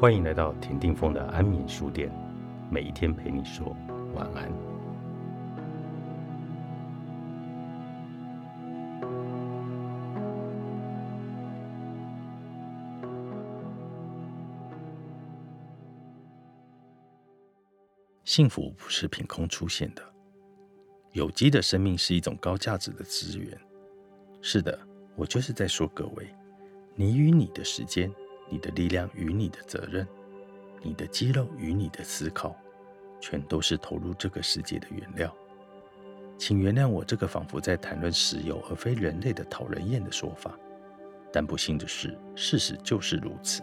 欢迎来到田定峰的安眠书店，每一天陪你说晚安。幸福不是凭空出现的，有机的生命是一种高价值的资源。是的，我就是在说各位，你与你的时间。你的力量与你的责任，你的肌肉与你的思考，全都是投入这个世界的原料。请原谅我这个仿佛在谈论石油而非人类的讨人厌的说法，但不幸的是，事实就是如此。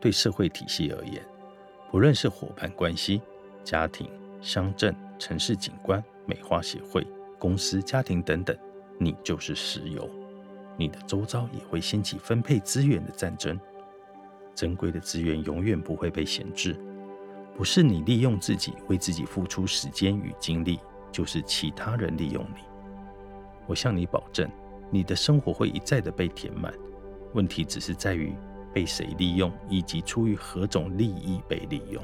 对社会体系而言，不论是伙伴关系、家庭、乡镇、城市景观、美化协会、公司、家庭等等，你就是石油。你的周遭也会掀起分配资源的战争。珍贵的资源永远不会被闲置，不是你利用自己为自己付出时间与精力，就是其他人利用你。我向你保证，你的生活会一再的被填满。问题只是在于被谁利用，以及出于何种利益被利用。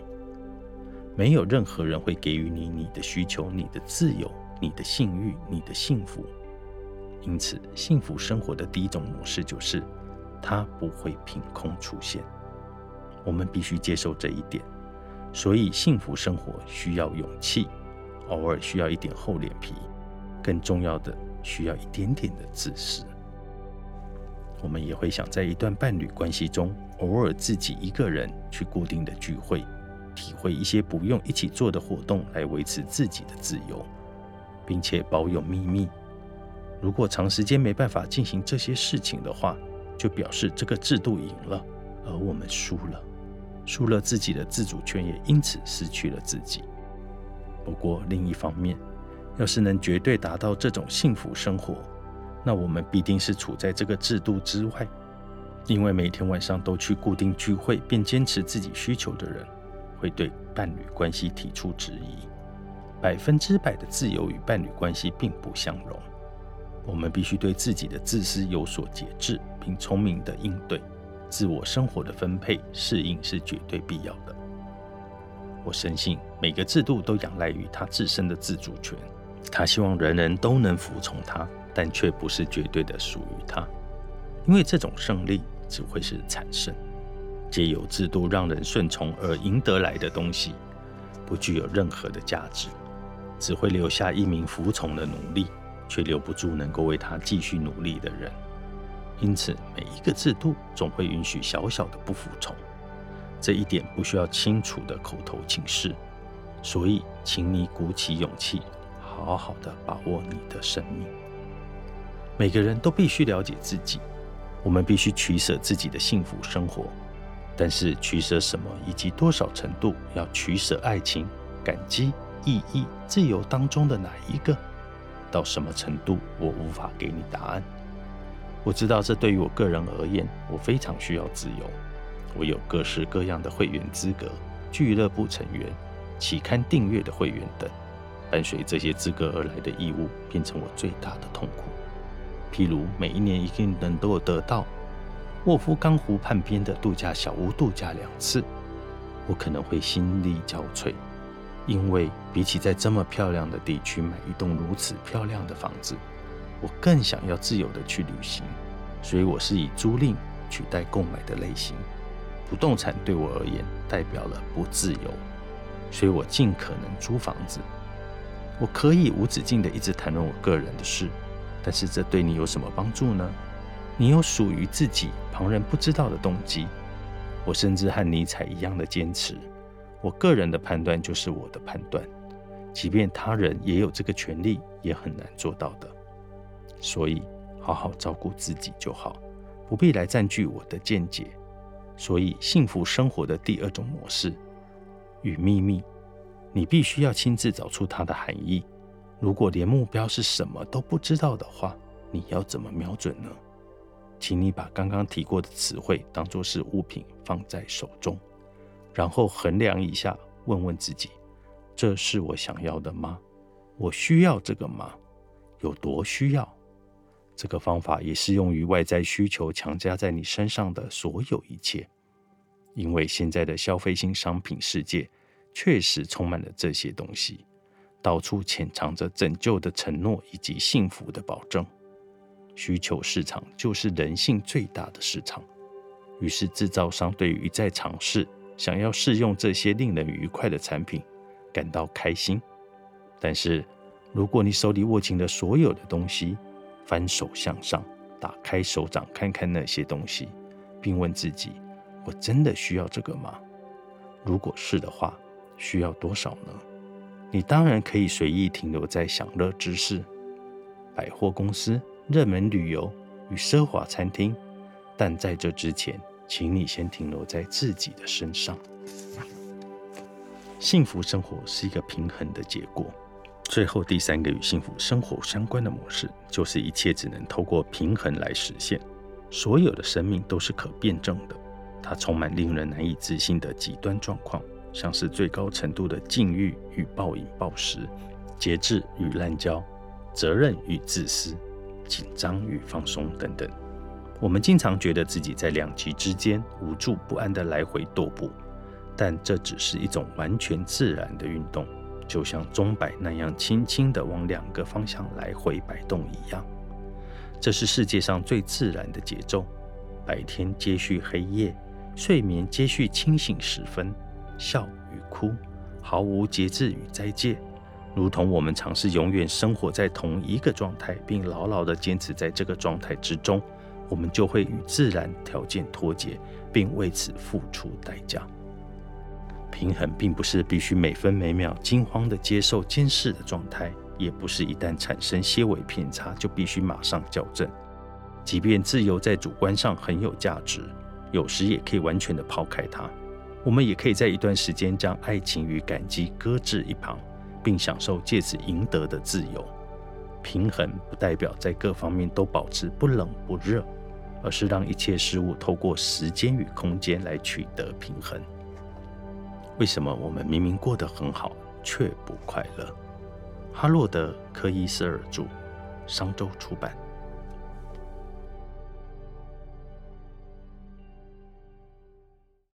没有任何人会给予你你的需求、你的自由、你的性欲、你的幸福。因此，幸福生活的第一种模式就是，它不会凭空出现。我们必须接受这一点，所以幸福生活需要勇气，偶尔需要一点厚脸皮，更重要的需要一点点的自私。我们也会想在一段伴侣关系中，偶尔自己一个人去固定的聚会，体会一些不用一起做的活动来维持自己的自由，并且保有秘密。如果长时间没办法进行这些事情的话，就表示这个制度赢了，而我们输了。输了自己的自主权，也因此失去了自己。不过另一方面，要是能绝对达到这种幸福生活，那我们必定是处在这个制度之外。因为每天晚上都去固定聚会，便坚持自己需求的人，会对伴侣关系提出质疑。百分之百的自由与伴侣关系并不相容。我们必须对自己的自私有所节制，并聪明的应对。自我生活的分配适应是绝对必要的。我深信每个制度都仰赖于它自身的自主权，他希望人人都能服从他，但却不是绝对的属于他，因为这种胜利只会是惨胜。借由制度让人顺从而赢得来的东西，不具有任何的价值，只会留下一名服从的奴隶，却留不住能够为他继续努力的人。因此，每一个制度总会允许小小的不服从，这一点不需要清楚的口头请示。所以，请你鼓起勇气，好好的把握你的生命。每个人都必须了解自己，我们必须取舍自己的幸福生活。但是，取舍什么以及多少程度，要取舍爱情、感激、意义、自由当中的哪一个？到什么程度，我无法给你答案。我知道这对于我个人而言，我非常需要自由。我有各式各样的会员资格、俱乐部成员、期刊订阅的会员等，伴随这些资格而来的义务，变成我最大的痛苦。譬如每一年一定能够得到沃夫冈湖畔边的度假小屋度假两次，我可能会心力交瘁，因为比起在这么漂亮的地区买一栋如此漂亮的房子。我更想要自由的去旅行，所以我是以租赁取代购买的类型。不动产对我而言代表了不自由，所以我尽可能租房子。我可以无止境的一直谈论我个人的事，但是这对你有什么帮助呢？你有属于自己旁人不知道的动机。我甚至和尼采一样的坚持，我个人的判断就是我的判断，即便他人也有这个权利，也很难做到的。所以，好好照顾自己就好，不必来占据我的见解。所以，幸福生活的第二种模式与秘密，你必须要亲自找出它的含义。如果连目标是什么都不知道的话，你要怎么瞄准呢？请你把刚刚提过的词汇当作是物品放在手中，然后衡量一下，问问自己：这是我想要的吗？我需要这个吗？有多需要？这个方法也适用于外在需求强加在你身上的所有一切。因为现在的消费性商品世界确实充满了这些东西，到处潜藏着拯救的承诺以及幸福的保证。需求市场就是人性最大的市场，于是制造商对于一再尝试想要试用这些令人愉快的产品感到开心。但是，如果你手里握紧了所有的东西，翻手向上，打开手掌看看那些东西，并问自己：我真的需要这个吗？如果是的话，需要多少呢？你当然可以随意停留在享乐之事、百货公司。热门旅游与奢华餐厅，但在这之前，请你先停留在自己的身上。幸福生活是一个平衡的结果。最后，第三个与幸福生活相关的模式，就是一切只能透过平衡来实现。所有的生命都是可辩证的，它充满令人难以置信的极端状况，像是最高程度的禁欲与暴饮暴食、节制与滥交、责任与自私。紧张与放松等等，我们经常觉得自己在两极之间无助不安地来回踱步，但这只是一种完全自然的运动，就像钟摆那样轻轻地往两个方向来回摆动一样。这是世界上最自然的节奏：白天接续黑夜，睡眠接续清醒时分，笑与哭，毫无节制与斋戒。如同我们尝试永远生活在同一个状态，并牢牢地坚持在这个状态之中，我们就会与自然条件脱节，并为此付出代价。平衡并不是必须每分每秒惊慌地接受监视的状态，也不是一旦产生些微偏差就必须马上校正。即便自由在主观上很有价值，有时也可以完全地抛开它。我们也可以在一段时间将爱情与感激搁置一旁。并享受借此赢得的自由。平衡不代表在各方面都保持不冷不热，而是让一切事物透过时间与空间来取得平衡。为什么我们明明过得很好，却不快乐？哈洛德·科伊斯尔著，商周出版。